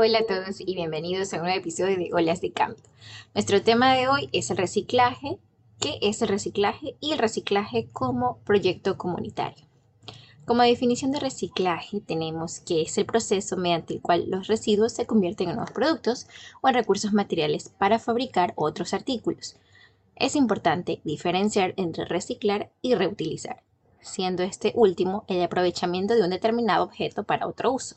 Hola a todos y bienvenidos a un nuevo episodio de Olas de Cambio. Nuestro tema de hoy es el reciclaje, qué es el reciclaje y el reciclaje como proyecto comunitario. Como definición de reciclaje tenemos que es el proceso mediante el cual los residuos se convierten en nuevos productos o en recursos materiales para fabricar otros artículos. Es importante diferenciar entre reciclar y reutilizar, siendo este último el aprovechamiento de un determinado objeto para otro uso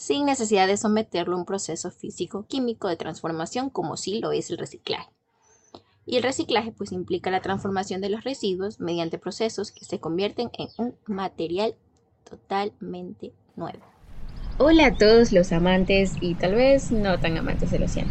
sin necesidad de someterlo a un proceso físico-químico de transformación como sí lo es el reciclaje. Y el reciclaje pues implica la transformación de los residuos mediante procesos que se convierten en un material totalmente nuevo. Hola a todos los amantes y tal vez no tan amantes del océano.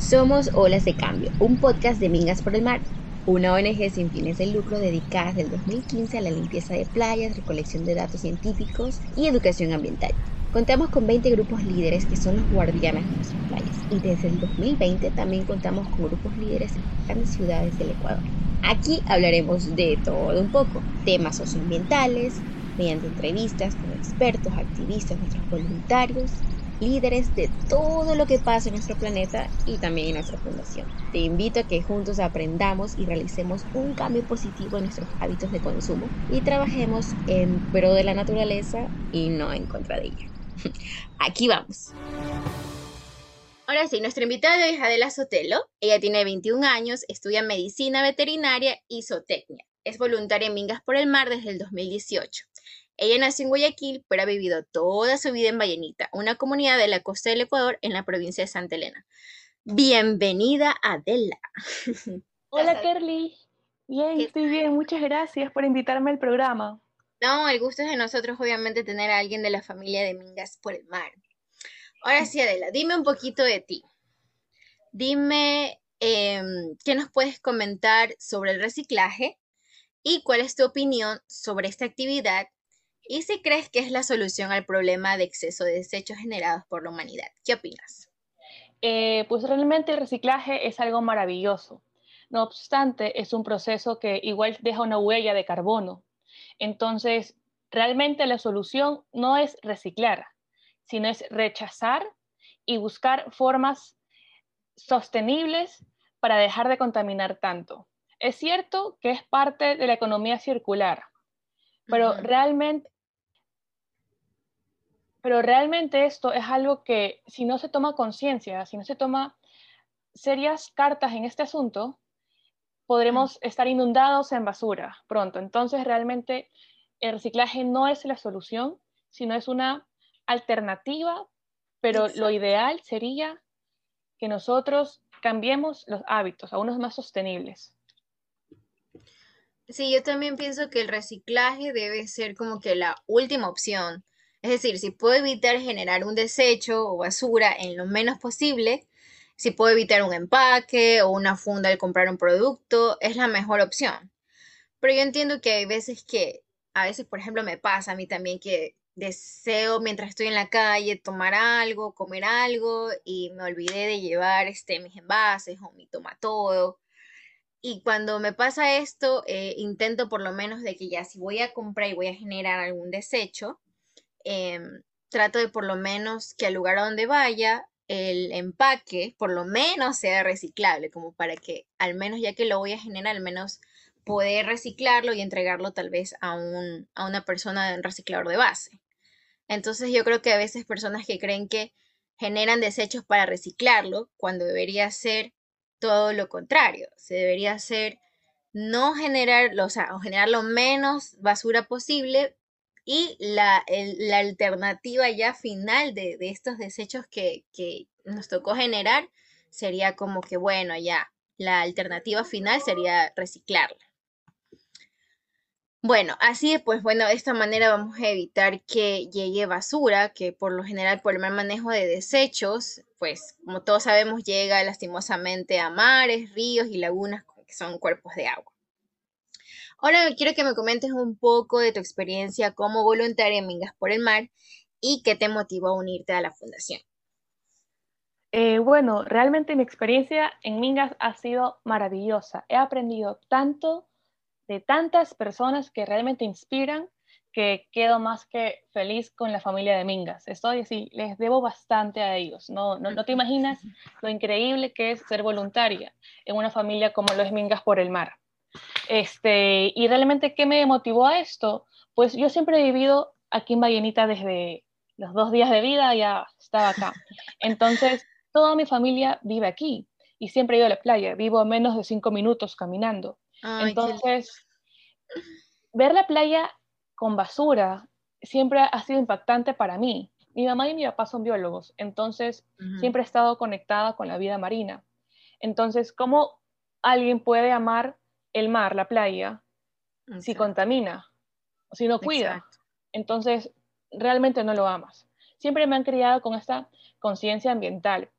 Somos Olas de Cambio, un podcast de Mingas por el Mar, una ONG sin fines de lucro dedicada desde el 2015 a la limpieza de playas, recolección de datos científicos y educación ambiental. Contamos con 20 grupos líderes que son los guardianes de nuestras playas y desde el 2020 también contamos con grupos líderes en grandes ciudades del Ecuador. Aquí hablaremos de todo un poco, temas socioambientales, mediante entrevistas con expertos, activistas, nuestros voluntarios, líderes de todo lo que pasa en nuestro planeta y también en nuestra fundación. Te invito a que juntos aprendamos y realicemos un cambio positivo en nuestros hábitos de consumo y trabajemos en pro de la naturaleza y no en contra de ella. Aquí vamos. Ahora sí, nuestra invitada de hoy es Adela Sotelo. Ella tiene 21 años, estudia medicina veterinaria y zootecnia. Es voluntaria en Mingas por el Mar desde el 2018. Ella nació en Guayaquil, pero ha vivido toda su vida en Vallenita, una comunidad de la costa del Ecuador en la provincia de Santa Elena. Bienvenida, Adela. Hola, Kerly. Bien, estoy bien. Muchas gracias por invitarme al programa. No, el gusto es de nosotros, obviamente, tener a alguien de la familia de Mingas por el mar. Ahora sí, Adela, dime un poquito de ti. Dime em, qué nos puedes comentar sobre el reciclaje y cuál es tu opinión sobre esta actividad y si crees que es la solución al problema de exceso de desechos generados por la humanidad. ¿Qué opinas? Eh, pues realmente el reciclaje es algo maravilloso. No obstante, es un proceso que igual deja una huella de carbono entonces, realmente la solución no es reciclar, sino es rechazar y buscar formas sostenibles para dejar de contaminar tanto. Es cierto que es parte de la economía circular, pero realmente pero realmente esto es algo que si no se toma conciencia, si no se toma serias cartas en este asunto, podremos estar inundados en basura pronto. Entonces, realmente el reciclaje no es la solución, sino es una alternativa, pero lo ideal sería que nosotros cambiemos los hábitos a unos más sostenibles. Sí, yo también pienso que el reciclaje debe ser como que la última opción. Es decir, si puedo evitar generar un desecho o basura en lo menos posible, si puedo evitar un empaque o una funda al comprar un producto, es la mejor opción. Pero yo entiendo que hay veces que, a veces, por ejemplo, me pasa a mí también que deseo mientras estoy en la calle tomar algo, comer algo y me olvidé de llevar este, mis envases o mi tomatodo. Y cuando me pasa esto, eh, intento por lo menos de que ya si voy a comprar y voy a generar algún desecho, em, trato de por lo menos que al lugar a donde vaya el empaque por lo menos sea reciclable, como para que al menos ya que lo voy a generar, al menos poder reciclarlo y entregarlo tal vez a, un, a una persona un reciclador de base. Entonces yo creo que a veces personas que creen que generan desechos para reciclarlo, cuando debería ser todo lo contrario, se debería hacer no generar, o sea, o generar lo menos basura posible y la, alternativa ya final de, estos desechos que, que, nos tocó generar sería como que, bueno, ya, la alternativa final sería reciclarla. Bueno, así pues, bueno, de esta manera vamos a evitar que llegue basura, que por lo general por el mal manejo de desechos, pues como todos sabemos, llega lastimosamente a mares, ríos y lagunas que son cuerpos de agua. Ahora quiero que me comentes un poco de tu experiencia como voluntaria en Mingas por el Mar y qué te motivó a unirte a la fundación. Eh, bueno, realmente mi experiencia en Mingas ha sido maravillosa. He aprendido tanto de tantas personas que realmente inspiran que quedo más que feliz con la familia de Mingas. Estoy así, les debo bastante a ellos. No, no, no, te imaginas lo increíble que es ser voluntaria en una familia como lo es Mingas por el Mar. Este, y realmente, ¿qué me motivó a esto? Pues yo siempre he vivido aquí en Vallenita desde los dos días de vida, ya estaba acá. Entonces, toda mi familia vive aquí y siempre he ido a la playa. Vivo a menos de cinco minutos caminando. Entonces, ver la playa con basura siempre ha sido impactante para mí. Mi mamá y mi papá son biólogos, entonces siempre he estado conectada con la vida marina. Entonces, ¿cómo alguien puede amar el mar, la playa, si contamina, si no cuida? Entonces, realmente no lo amas. Siempre me han criado con esta conciencia ambiental.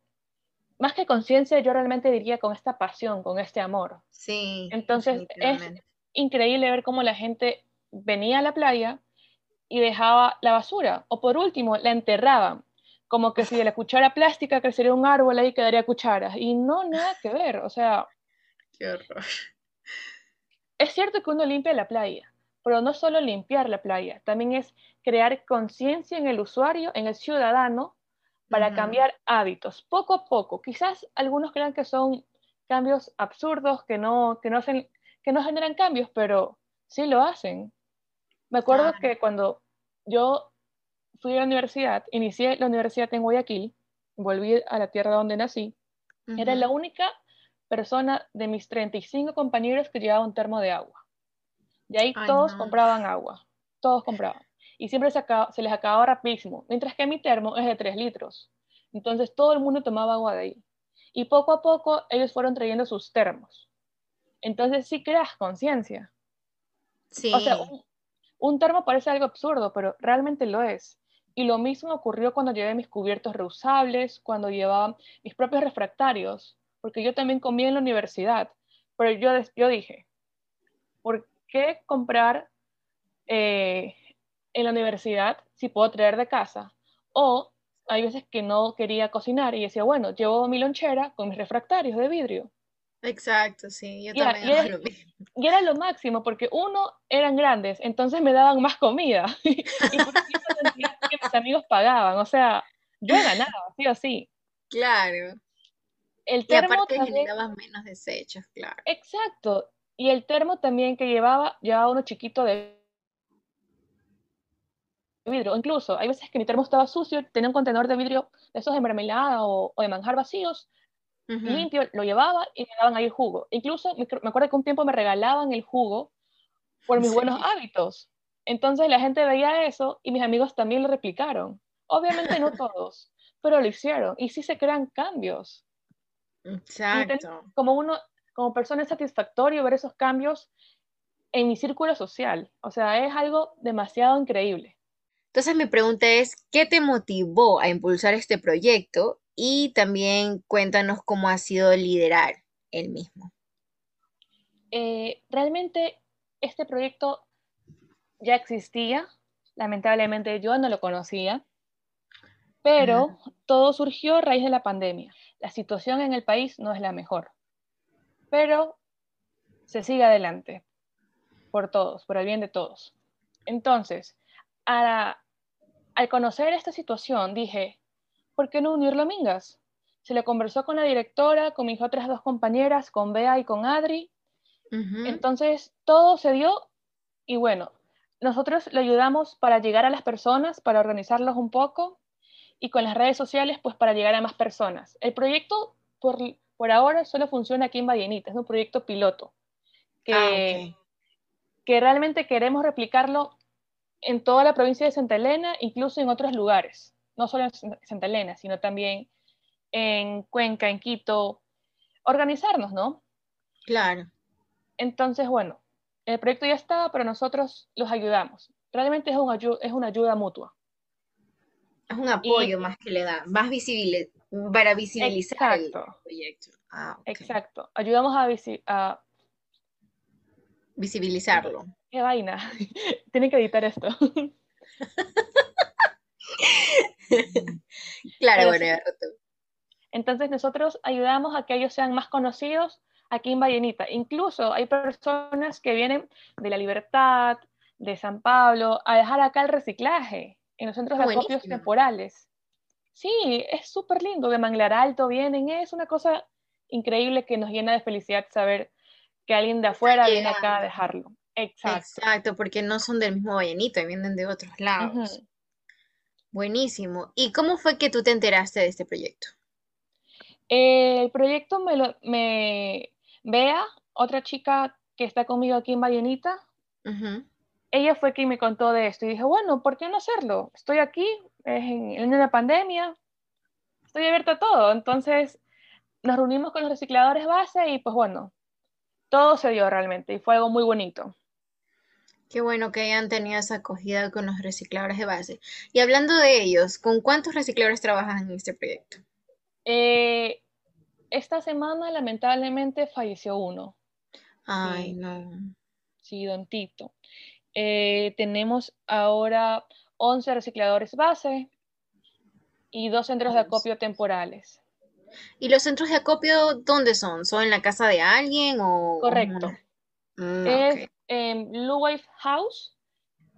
Más que conciencia, yo realmente diría con esta pasión, con este amor. Sí. Entonces, es increíble ver cómo la gente venía a la playa y dejaba la basura, o por último, la enterraban, como que si de la cuchara plástica crecería un árbol ahí quedaría cucharas, y no, nada que ver, o sea... Qué horror. Es cierto que uno limpia la playa, pero no solo limpiar la playa, también es crear conciencia en el usuario, en el ciudadano, para cambiar hábitos, poco a poco. Quizás algunos crean que son cambios absurdos, que no, que no, que no generan cambios, pero sí lo hacen. Me acuerdo que cuando yo fui a la universidad, inicié la universidad en Guayaquil, volví a la tierra donde nací, era la única persona de mis 35 compañeros que llevaba un termo de agua. Y ahí todos compraban agua, todos compraban. Y siempre se, se, les acababa rapidísimo, mientras que mi termo es de 3 litros. Entonces todo el mundo tomaba agua de ahí. Y poco a poco ellos fueron trayendo sus termos. Entonces sí creas conciencia. Sí. O sea, un termo parece algo absurdo, pero realmente lo es. Y lo mismo ocurrió cuando llevé mis cubiertos reusables, cuando llevaba mis propios refractarios, porque yo también comía en la universidad. Pero yo, yo dije, ¿por qué comprar eh, en la universidad si puedo traer de casa? O hay veces que no quería cocinar y decía, bueno, llevo mi lonchera con mis refractarios de vidrio. Exacto, sí, yo también y era, lo mismo. Y era lo máximo, porque uno, eran grandes, entonces me daban más comida. y por que mis amigos pagaban, o sea, yo ganaba, sí o sí. Claro. El termo y aparte también, generabas menos desechos, claro. Exacto. Y el termo también que llevaba, llevaba uno chiquito de vidrio. Incluso, hay veces que mi termo estaba sucio, tenía un contenedor de vidrio de esos de mermelada o, o de manjar vacíos, limpio, lo llevaba y me daban ahí el jugo. Incluso me, acuerdo que un tiempo me regalaban el jugo por mis buenos hábitos. Entonces la gente veía eso y mis amigos también lo replicaron. Obviamente no todos, pero lo hicieron y sí se crean cambios. Exacto. Como uno, como persona es satisfactorio ver esos cambios en mi círculo social. O sea, es algo demasiado increíble. Entonces mi pregunta es, ¿qué te motivó a impulsar este proyecto y también cuéntanos cómo ha sido liderar el mismo. Eh, realmente este proyecto ya existía, lamentablemente yo no lo conocía, pero todo surgió a raíz de la pandemia. La situación en el país no es la mejor, pero se sigue adelante por todos, por el bien de todos. Entonces, al conocer esta situación, dije, ¿por qué no unirlo a Mingas? Se le conversó con la directora, con mis otras dos compañeras, con Bea y con Adri. Entonces, todo se dio y bueno, nosotros le ayudamos para llegar a las personas, para organizarlos un poco y con las redes sociales, pues para llegar a más personas. El proyecto por, por ahora solo funciona aquí en Vallenita, es un proyecto piloto que, ah, que realmente queremos replicarlo en toda la provincia de Santa Elena, incluso en otros lugares no solo en Santa Elena, sino también en Cuenca, en Quito, organizarnos, ¿no? Claro. Entonces, bueno, el proyecto ya estaba, pero nosotros los ayudamos. Realmente es, es una ayuda mutua. Es un apoyo más que le da, más visible, para visibilizar el proyecto. Ah, Exacto. Ayudamos a, a visibilizarlo. Qué vaina. Tienen que editar esto. claro, bueno, Entonces nosotros ayudamos a que ellos sean más conocidos aquí en Vallenita. Incluso hay personas que vienen de La Libertad, de San Pablo a dejar acá el reciclaje en los centros de acopios temporales. Sí, es súper lindo. De Manglar Alto vienen, es una cosa increíble que nos llena de felicidad saber que alguien de afuera viene acá a dejarlo. Exacto. Exacto, porque no son del mismo Vallenito, vienen de otros lados. Buenísimo. ¿Y cómo fue que tú te enteraste de este proyecto? el proyecto me, lo, me vea, otra chica que está conmigo aquí en Vallenita, ella fue quien me contó de esto y dije, bueno, ¿por qué no hacerlo? Estoy aquí, es en, una pandemia, estoy abierta a todo. Entonces nos reunimos con los recicladores base y pues bueno, todo se dio realmente y fue algo muy bonito. Qué bueno que hayan tenido esa acogida con los recicladores de base. Y hablando de ellos, ¿con cuántos recicladores trabajan en este proyecto? Eh, esta semana lamentablemente falleció uno. Ay, no. Sí, don Tito. Eh, tenemos ahora 11 recicladores base y dos centros de acopio temporales. ¿Y los centros de acopio dónde son? ¿Son en la casa de alguien o...? Correcto. Mm, es en Blue Wave House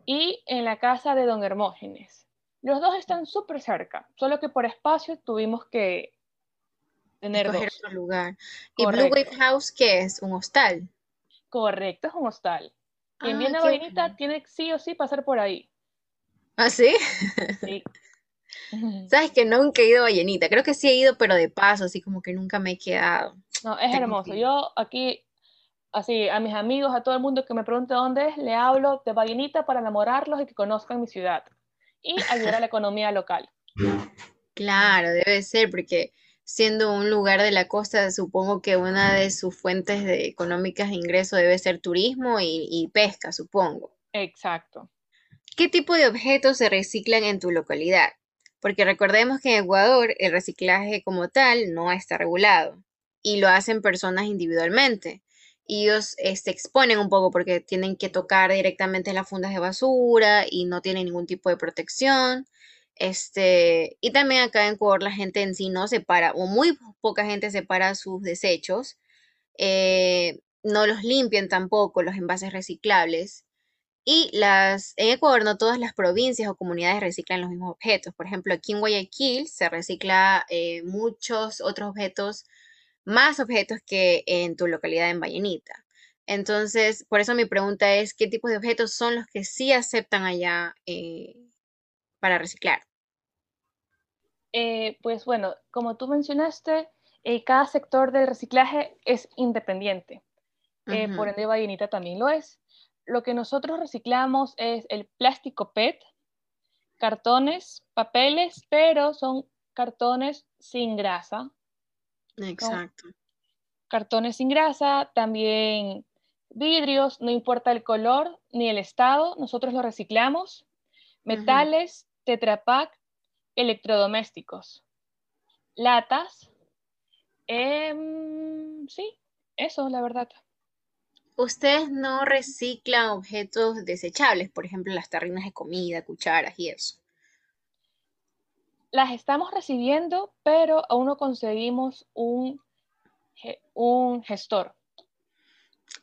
y en la casa de Don Hermógenes. Los dos están súper cerca, solo que por espacio tuvimos que tener otro lugar. ¿Y Blue Wave House qué es? ¿Un hostal? Correcto, es un hostal. Quien viene a Vallenita tiene sí o sí pasar por ahí. ¿Ah, sí? Sí. Sabes que nunca he ido a Vallenita. Creo que sí he ido, pero de paso, así como que nunca me he quedado. No, es hermoso. Yo aquí, así, a mis amigos, a todo el mundo que me pregunte dónde es, le hablo de Vallenita para enamorarlos y que conozcan mi ciudad. Y ayudar a la economía local. Claro, debe ser, porque siendo un lugar de la costa, supongo que una de sus fuentes de económicas de ingreso debe ser turismo y, y pesca, supongo. Exacto. ¿Qué tipo de objetos se reciclan en tu localidad? Porque recordemos que en Ecuador el reciclaje como tal no está regulado y lo hacen personas individualmente. Ellos se este, exponen un poco porque tienen que tocar directamente las fundas de basura y no tienen ningún tipo de protección. Este, y también acá en Ecuador la gente en sí no separa, o muy poca gente separa sus desechos. Eh, no los limpian tampoco los envases reciclables. Y las, en Ecuador no todas las provincias o comunidades reciclan los mismos objetos. Por ejemplo, aquí en Guayaquil se recicla eh, muchos otros objetos, más objetos que en tu localidad en Vallenita. Entonces, por eso mi pregunta es, ¿qué tipos de objetos son los que sí aceptan allá eh, para reciclar? Eh, pues bueno, como tú mencionaste, cada sector del reciclaje es independiente. Por ende, Vallenita también lo es. Lo que nosotros reciclamos es el plástico PET, cartones, papeles, pero son cartones sin grasa. Exacto. Cartones sin grasa, también vidrios, no importa el color ni el estado, nosotros lo reciclamos. Metales, tetrapack, electrodomésticos, latas. Em, sí, eso, la verdad. Ustedes no reciclan objetos desechables, por ejemplo, las tarrinas de comida, cucharas y eso. Las estamos recibiendo, pero aún no conseguimos un, un gestor.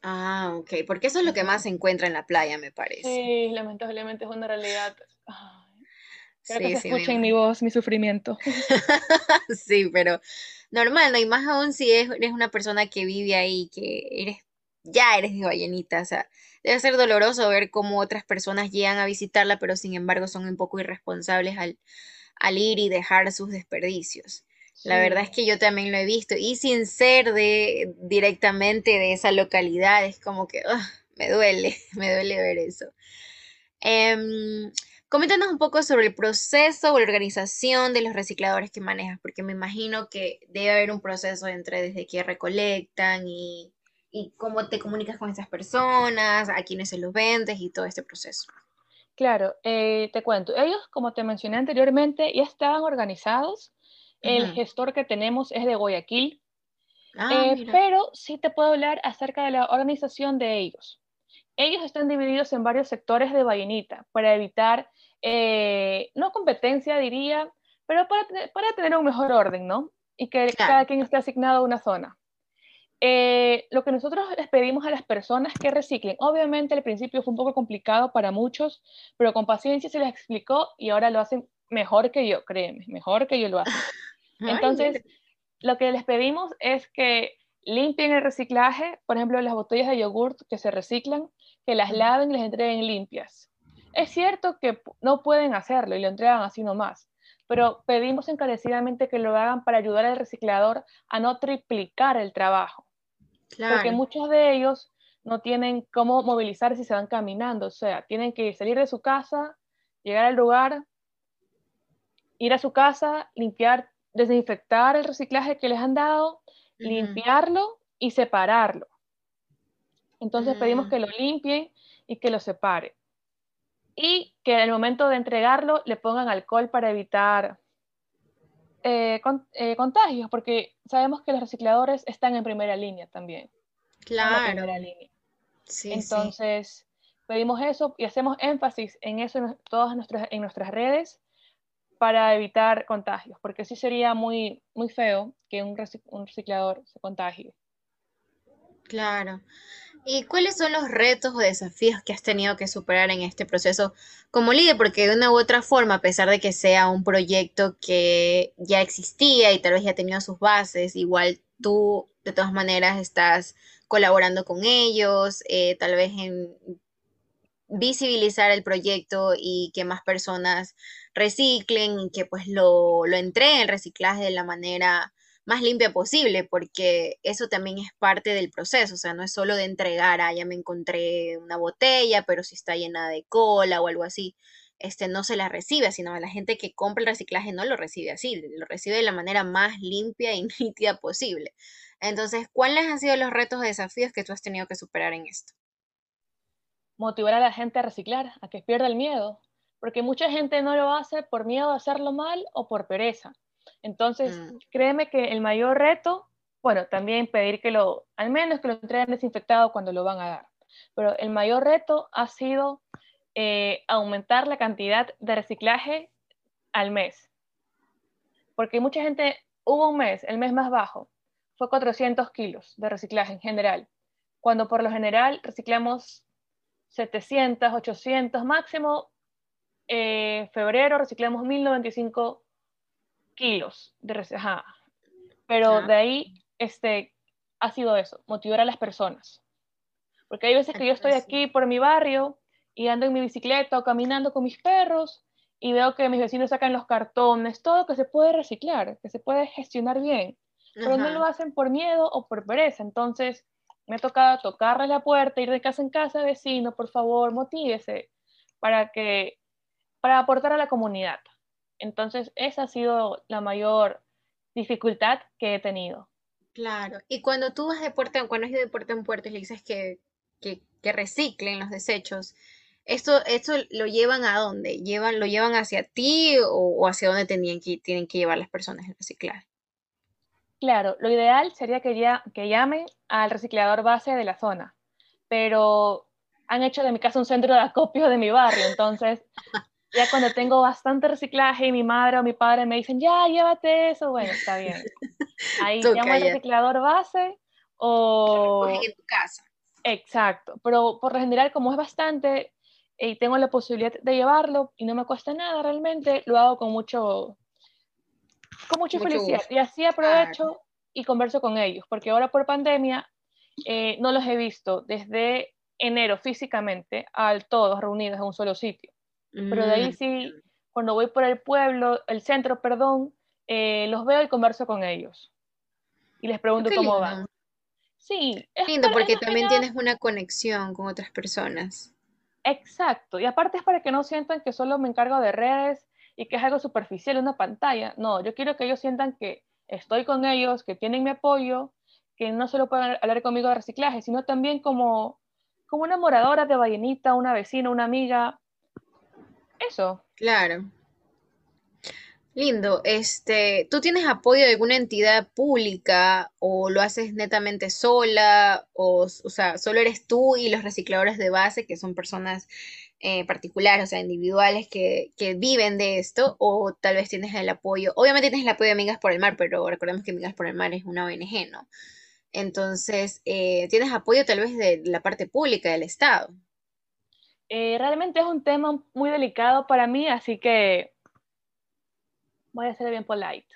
Ah, ok, porque eso es lo que más se encuentra en la playa, me parece. Sí, lamentablemente es una realidad. Espero que se escuchen mi voz, mi sufrimiento. sí, pero normal, ¿no? Y más aún si eres una persona que vive ahí, que eres ya eres de Vallenita, o sea, debe ser doloroso ver cómo otras personas llegan a visitarla, pero sin embargo son un poco irresponsables al, al ir y dejar sus desperdicios. La verdad es que yo también lo he visto y sin ser de directamente de esa localidad, es como que me duele, me duele ver eso. Em, coméntanos un poco sobre el proceso o la organización de los recicladores que manejas, porque me imagino que debe haber un proceso entre desde que recolectan y y cómo te comunicas con esas personas, a quiénes se los vendes y todo este proceso. Claro, eh, te cuento, ellos, como te mencioné anteriormente, ya estaban organizados. El gestor que tenemos es de Guayaquil, ah, eh, pero sí te puedo hablar acerca de la organización de ellos. Ellos están divididos en varios sectores de Vallenita para evitar, eh, no competencia diría, pero para, para, tener un mejor orden, ¿no? Y que cada quien esté asignado a una zona. Eh, lo que nosotros les pedimos a las personas que reciclen, obviamente al principio fue un poco complicado para muchos, pero con paciencia se les explicó y ahora lo hacen mejor que yo, créeme, mejor que yo lo hacen. Entonces, lo que les pedimos es que limpien el reciclaje, por ejemplo, las botellas de yogurt que se reciclan, que las laven y les entreguen limpias. Es cierto que no pueden hacerlo y lo entregan así nomás, pero pedimos encarecidamente que lo hagan para ayudar al reciclador a no triplicar el trabajo. Porque muchos de ellos no tienen cómo movilizarse si se van caminando, o sea, tienen que salir de su casa, llegar al lugar, ir a su casa, limpiar, desinfectar el reciclaje que les han dado, limpiarlo y separarlo. Entonces pedimos mm. que lo limpien y que lo separen. Y que en el momento de entregarlo le pongan alcohol para evitar eh, eh, contagios, porque sabemos que los recicladores están en primera línea también. Claro. primera línea. Entonces, pedimos eso y hacemos énfasis en eso en todas nuestras, en nuestras redes para evitar contagios, porque sí sería muy, muy feo que un, un reciclador se contagie. Claro. ¿Y cuáles son los retos o desafíos que has tenido que superar en este proceso como líder? Porque de una u otra forma, a pesar de que sea un proyecto que ya existía y tal vez ya tenía sus bases, igual tú de todas maneras estás colaborando con ellos, eh, tal vez en visibilizar el proyecto y que más personas reciclen y que pues lo, lo entreguen el reciclaje de la manera más limpia posible, porque eso también es parte del proceso, o sea, no es solo de entregar, ah, ya me encontré una botella, pero si está llena de cola o algo así, este no se la recibe, sino la gente que compra el reciclaje no lo recibe así, lo recibe de la manera más limpia y nítida posible. Entonces, ¿cuáles han sido los retos o desafíos que tú has tenido que superar en esto? Motivar a la gente a reciclar, a que pierda el miedo, porque mucha gente no lo hace por miedo a hacerlo mal o por pereza. Entonces, mm. créeme que el mayor reto, bueno, también pedir que lo, al menos que lo entreguen desinfectado cuando lo van a dar, pero el mayor reto ha sido eh, aumentar la cantidad de reciclaje al mes. Porque mucha gente, hubo un mes, el mes más bajo, fue 400 kilos de reciclaje en general, cuando por lo general reciclamos 700, 800 máximo. Eh, febrero reciclamos 1095 kilos de reciclaje. Pero de ahí este, ha sido eso, motivar a las personas. Porque hay veces que yo estoy aquí por mi barrio y ando en mi bicicleta o caminando con mis perros y veo que mis vecinos sacan los cartones, todo que se puede reciclar, que se puede gestionar bien, pero no lo hacen por miedo o por pereza. Entonces, me ha tocado tocarle la puerta, ir de casa en casa, vecino, por favor, motívese para que para aportar a la comunidad. Entonces, esa ha sido la mayor dificultad que he tenido. Claro, y cuando tú vas de puerta, cuando has ido de puerta en puerta y le dices que, que, reciclen los desechos, ¿esto, ¿esto lo llevan a dónde? ¿Llevan, ¿Lo llevan hacia ti o, hacia dónde tenían que, tienen que llevar las personas el reciclaje? Claro, lo ideal sería que, ya, que llamen al reciclador base de la zona, pero han hecho de mi casa un centro de acopio de mi barrio, entonces ya cuando tengo bastante reciclaje y mi madre o mi padre me dicen, ya, llévate eso, bueno, está bien. Ahí llamo al reciclador base o... en tu casa. Exacto, pero por lo general como es bastante y tengo la posibilidad de llevarlo y no me cuesta nada realmente, lo hago con mucho, con mucha felicidad. Y así aprovecho y converso con ellos, porque ahora por pandemia eh, no los he visto desde enero físicamente a todos reunidos en un solo sitio. Pero de ahí mm. sí, cuando voy por el pueblo, el centro, perdón, eh, los veo y converso con ellos. Y les pregunto cómo van. Sí. Es lindo porque también tienes una conexión con otras personas. Exacto. Y aparte es para que no sientan que solo me encargo de redes y que es algo superficial, una pantalla. No, yo quiero que ellos sientan que estoy con ellos, que tienen mi apoyo, que no solo pueden hablar conmigo de reciclaje, sino también como, como una moradora de Vallenita, una vecina, una amiga, eso. Claro. Lindo. Este, ¿tú tienes apoyo de alguna entidad pública o lo haces netamente sola o, o sea, solo eres tú y los recicladores de base que son personas eh, particulares, o sea, individuales que, que, viven de esto o tal vez tienes el apoyo, obviamente tienes el apoyo de Amigas por el Mar, pero recordemos que Amigas por el Mar es una ONG, ¿no? Entonces, eh, ¿tienes apoyo tal vez de la parte pública del Estado? Eh, realmente es un tema muy delicado para mí, así que voy a ser bien polite.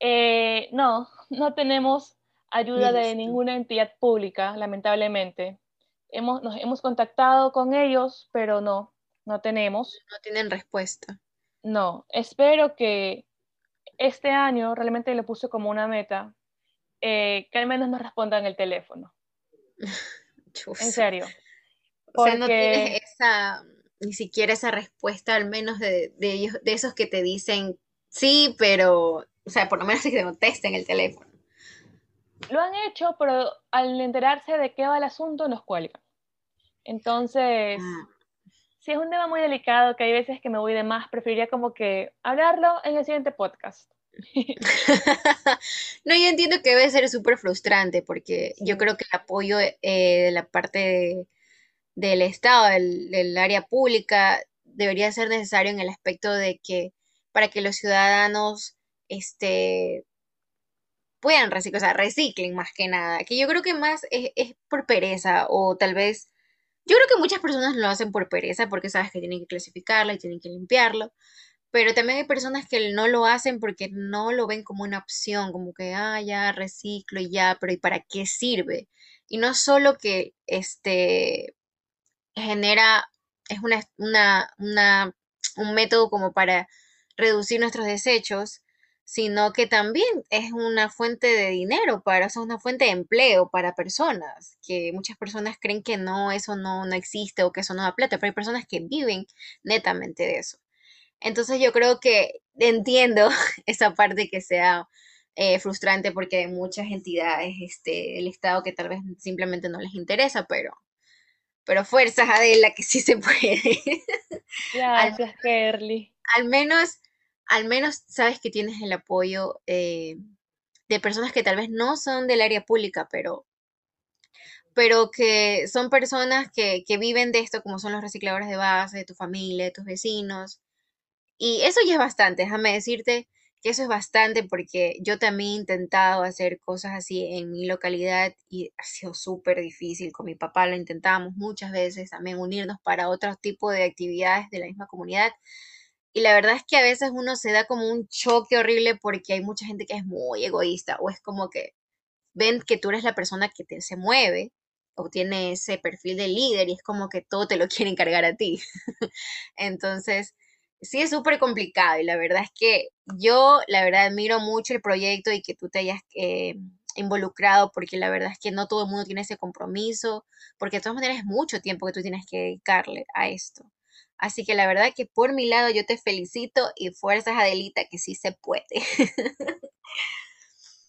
Eh, no, no tenemos ayuda de ninguna entidad pública, lamentablemente. Hemos, nos hemos contactado con ellos, pero no, no tenemos. No tienen respuesta. No, espero que este año realmente le puse como una meta eh, que al menos nos respondan el teléfono. en serio. O sea, no tienes esa, ni siquiera esa respuesta, al menos de, ellos, de esos que te dicen sí, pero, o sea, por lo menos que te contesten el teléfono. Lo han hecho, pero al enterarse de qué va el asunto, nos cuelgan. Entonces, ah. sí es un tema muy delicado que hay veces que me voy de más, preferiría como que hablarlo en el siguiente podcast. no, yo entiendo que debe ser súper frustrante porque yo creo que el apoyo eh, de la parte del Estado, del, área pública, debería ser necesario en el aspecto de que para que los ciudadanos este, puedan reciclar, o sea, reciclen más que nada, que yo creo que más es, es, por pereza o tal vez, yo creo que muchas personas lo hacen por pereza porque sabes que tienen que clasificarlo y tienen que limpiarlo, pero también hay personas que no lo hacen porque no lo ven como una opción, como que, ah, ya reciclo y ya, pero ¿y para qué sirve? Y no solo que este genera, es una, una, una, un método como para reducir nuestros desechos, sino que también es una fuente de dinero para, o una fuente de empleo para personas, que muchas personas creen que no, eso no, no existe o que eso no da plata, pero hay personas que viven netamente de eso. Entonces yo creo que entiendo esa parte que sea eh, frustrante porque hay muchas entidades este, del Estado que tal vez simplemente no les interesa, pero, pero fuerzas, Adela, que sí se puede. Gracias, Kerly. Al menos, al menos sabes que tienes el apoyo eh, de personas que tal vez no son del área pública, pero pero que son personas que, que viven de esto, como son los recicladores de base, de tu familia, de tus vecinos, y eso ya es bastante, déjame decirte que eso es bastante porque yo también he intentado hacer cosas así en mi localidad y ha sido súper difícil. Con mi papá lo intentamos muchas veces, también unirnos para otro tipo de actividades de la misma comunidad. Y la verdad es que a veces uno se da como un choque horrible porque hay mucha gente que es muy egoísta o es como que ven que tú eres la persona que te, se mueve o tiene ese perfil de líder y es como que todo te lo quieren cargar a ti. Entonces, sí es súper complicado y la verdad es que yo, la verdad, admiro mucho el proyecto y que tú te hayas eh, involucrado porque la verdad es que no todo el mundo tiene ese compromiso, porque de todas maneras es mucho tiempo que tú tienes que dedicarle a esto. Así que la verdad que por mi lado yo te felicito y fuerzas Adelita que sí se puede.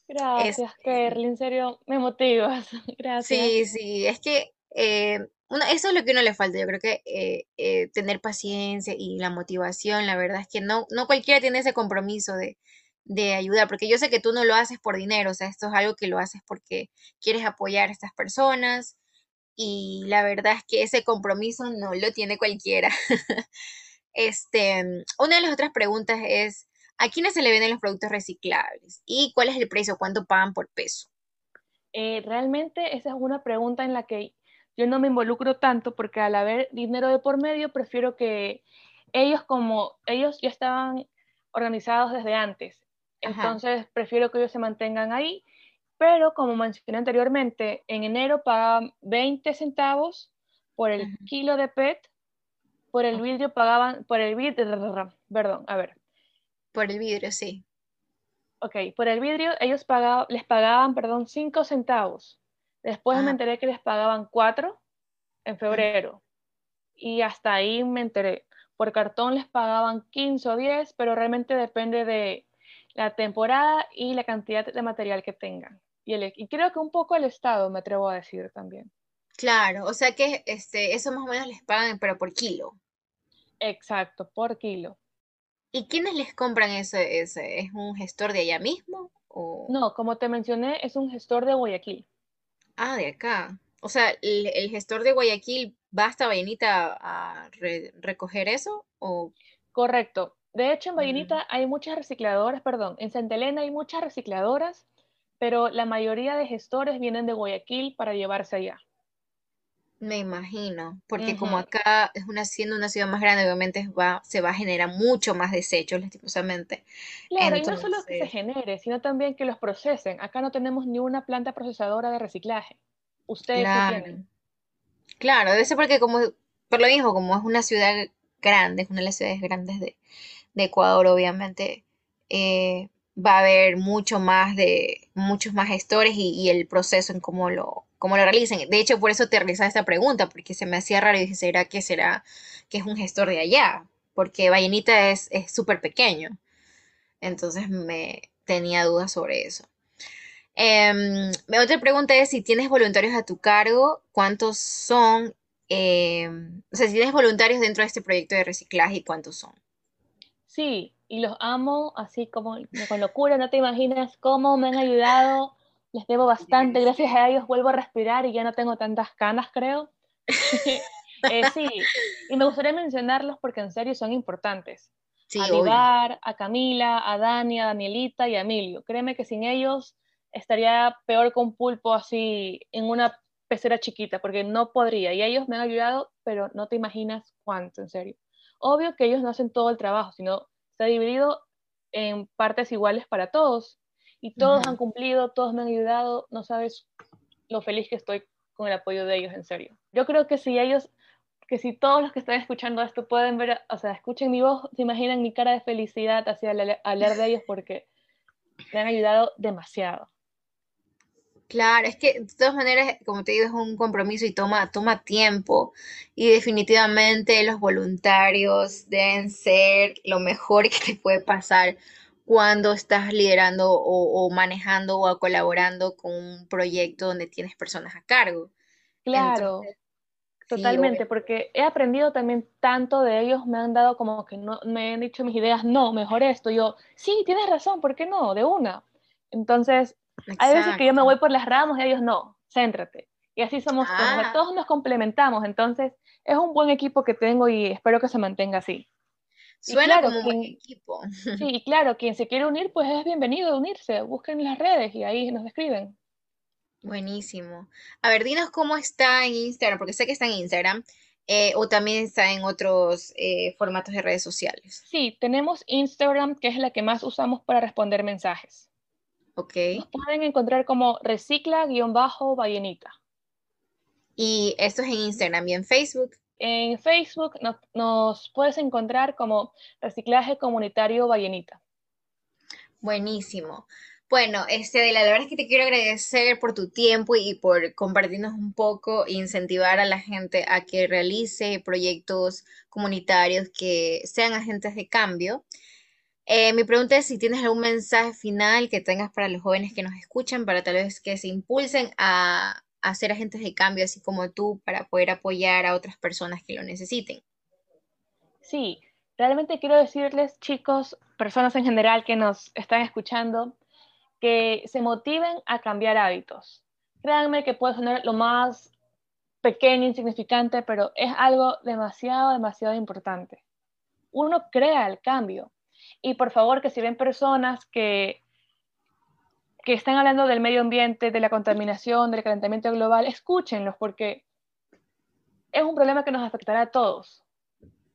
Gracias, Kerly, en serio, me motivas. Gracias. Sí, sí, es que eh, eso es lo que uno le falta. Yo creo que eh, eh, tener paciencia y la motivación, la verdad es que no, no cualquiera tiene ese compromiso de, de ayudar, porque yo sé que tú no lo haces por dinero, o sea, esto es algo que lo haces porque quieres apoyar a estas personas y la verdad es que ese compromiso no lo tiene cualquiera. este, una de las otras preguntas es, ¿a quiénes se le venden los productos reciclables? ¿Y cuál es el precio? ¿Cuánto pagan por peso? Eh, realmente esa es una pregunta en la que yo no me involucro tanto porque al haber dinero de por medio, prefiero que ellos como ellos ya estaban organizados desde antes. Entonces, prefiero que ellos se mantengan ahí. Pero como mencioné anteriormente, en enero pagaban 20 centavos por el kilo de PET, por el vidrio pagaban, por el vidrio, perdón, a ver. Por el vidrio, sí. Ok, por el vidrio ellos pagaban, les pagaban, perdón, 5 centavos. Después me ah. enteré que les pagaban cuatro en febrero. Y hasta ahí me enteré. Por cartón les pagaban 15 o 10, pero realmente depende de la temporada y la cantidad de material que tengan. Y, el, y creo que un poco el Estado, me atrevo a decir también. Claro, o sea que este, eso más o menos les pagan, pero por kilo. Exacto, por kilo. ¿Y quiénes les compran eso? ¿Es, es un gestor de allá mismo? O... No, como te mencioné, es un gestor de Guayaquil. Ah, de acá. O sea, ¿el, gestor de Guayaquil va hasta Vallenita a recoger eso? ¿O? Correcto. De hecho, en Vallenita hay muchas recicladoras, perdón, en Santa Elena hay muchas recicladoras, pero la mayoría de gestores vienen de Guayaquil para llevarse allá. Me imagino, porque como acá es una, siendo una ciudad más grande, obviamente va, se va a generar mucho más desechos, lastimosamente. Claro, y no solo que se genere, sino también que los procesen. Acá no tenemos ni una planta procesadora de reciclaje. Ustedes claro, sí tienen. claro, debe ser porque como, por lo mismo, como es una ciudad grande, es una de las ciudades grandes de, de Ecuador, obviamente, eh, va a haber mucho más de, muchos más gestores y, el proceso en cómo lo, cómo lo realicen. De hecho, por eso te realizaba esta pregunta, porque se me hacía raro y dije, ¿será que será que es un gestor de allá? Porque Vallenita es súper pequeño. Entonces me tenía dudas sobre eso. Mi otra pregunta es si tienes voluntarios a tu cargo, ¿cuántos son? Em, o sea, si tienes voluntarios dentro de este proyecto de reciclaje cuántos son. Sí, y los amo así como con locura, no te imaginas cómo me han ayudado, les debo bastante, gracias a ellos vuelvo a respirar y ya no tengo tantas canas, creo. Eh, sí, y me gustaría mencionarlos porque en serio son importantes. Sí, a. Vivar, a Camila, a Dani, a Danielita y a Emilio. Créeme que sin ellos estaría peor con pulpo así en una pecera chiquita, porque no podría. Y ellos me han ayudado, pero no te imaginas cuánto, en serio. Obvio que ellos no hacen todo el trabajo, sino está dividido en partes iguales para todos. Y todos han cumplido, todos me han ayudado, no sabes lo feliz que estoy con el apoyo de ellos, en serio. Yo creo que si ellos, que si todos los que están escuchando esto pueden ver, o sea, escuchen mi voz, se imaginan mi cara de felicidad hacia al hablar de ellos porque me han ayudado demasiado. Claro, es que de todas maneras, como te digo, es un compromiso y toma, toma tiempo. Y definitivamente los voluntarios deben ser lo mejor que te puede pasar cuando estás liderando o, o manejando o colaborando con un proyecto donde tienes personas a cargo. Claro, Entonces, totalmente, porque he aprendido también tanto de ellos, me han dado como que no, me han dicho mis ideas, no, mejor esto. Yo, sí, tienes razón, ¿por qué no? De una. Entonces, hay veces que yo me voy por las ramas y ellos no, céntrate. Y así somos todos, o sea, Ah, todos nos complementamos, entonces es un buen equipo que tengo y espero que se mantenga así. Suena claro, como un buen equipo. sí, y claro, quien se quiere unir, pues es bienvenido a unirse, busquen las redes y ahí nos escriben. Buenísimo. A ver, dinos cómo está en Instagram, porque sé que está en Instagram, eh, o también está en otros eh, formatos de redes sociales. Sí, tenemos Instagram, que es la que más usamos para responder mensajes. ¿Ok? Nos pueden encontrar como recicla-ballenita. Y esto es en Instagram y en Facebook. En Facebook nos, nos puedes encontrar como Reciclaje Comunitario Ballenita. Buenísimo. Bueno, este, Adela, la verdad es que te quiero agradecer por tu tiempo y por compartirnos un poco e incentivar a la gente a que realice proyectos comunitarios que sean agentes de cambio. Eh, mi pregunta es si tienes algún mensaje final que tengas para los jóvenes que nos escuchan, para tal vez que se impulsen a, a ser agentes de cambio, así como tú, para poder apoyar a otras personas que lo necesiten. Sí, realmente quiero decirles, chicos, personas en general que nos están escuchando, que se motiven a cambiar hábitos. Créanme que puede sonar lo más pequeño, insignificante, pero es algo demasiado, demasiado importante. Uno crea el cambio. Y por favor, que si ven personas que, que están hablando del medio ambiente, de la contaminación, del calentamiento global, escúchenlos porque es un problema que nos afectará a todos.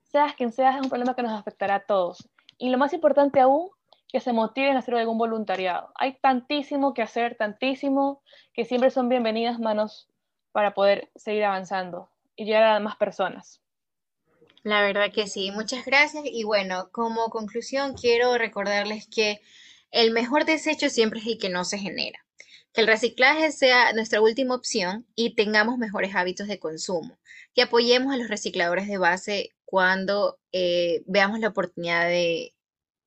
Seas quien seas, es un problema que nos afectará a todos. Y lo más importante aún, que se motiven a hacer algún voluntariado. Hay tantísimo que hacer, tantísimo, que siempre son bienvenidas manos para poder seguir avanzando y llegar a más personas. La verdad que sí, muchas gracias. Y bueno, como conclusión, quiero recordarles que el mejor desecho siempre es el que no se genera. Que el reciclaje sea nuestra última opción y tengamos mejores hábitos de consumo. Que apoyemos a los recicladores de base cuando eh, veamos la oportunidad de,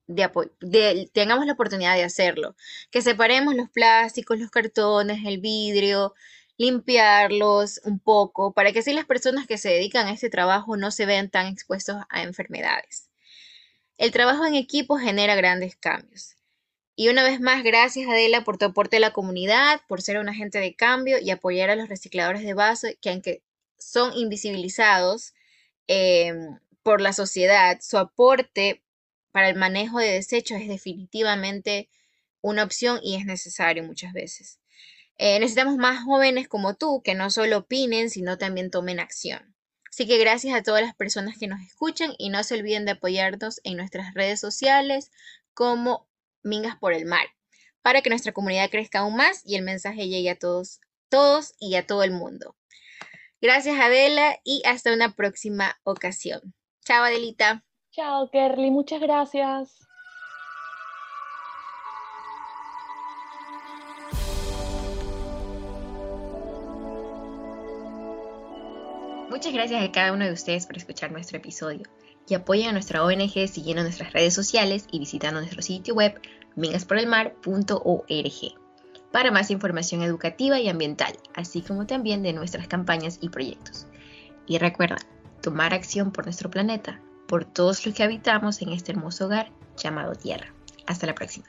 de, tengamos la oportunidad de hacerlo. Que separemos los plásticos, los cartones, el vidrio, limpiarlos un poco para que así las personas que se dedican a este trabajo no se vean tan expuestos a enfermedades. El trabajo en equipo genera grandes cambios. Y una vez más, gracias Adela por tu aporte a la comunidad, por ser un agente de cambio y apoyar a los recicladores de base que aunque son invisibilizados eh, por la sociedad, su aporte para el manejo de desechos es definitivamente una opción y es necesario muchas veces. Eh, necesitamos más jóvenes como tú que no solo opinen, sino también tomen acción. Así que gracias a todas las personas que nos escuchan y no se olviden de apoyarnos en nuestras redes sociales como Mingas por el Mar, para que nuestra comunidad crezca aún más y el mensaje llegue a todos, todos y a todo el mundo. Gracias Adela y hasta una próxima ocasión. Chao Adelita. Chao Kerly, muchas gracias. Muchas gracias a cada uno de ustedes por escuchar nuestro episodio y apoyen a nuestra ONG siguiendo nuestras redes sociales y visitando nuestro sitio web mingasporelmar.org para más información educativa y ambiental, así como también de nuestras campañas y proyectos. Y recuerda, tomar acción por nuestro planeta, por todos los que habitamos en este hermoso hogar llamado Tierra. Hasta la próxima.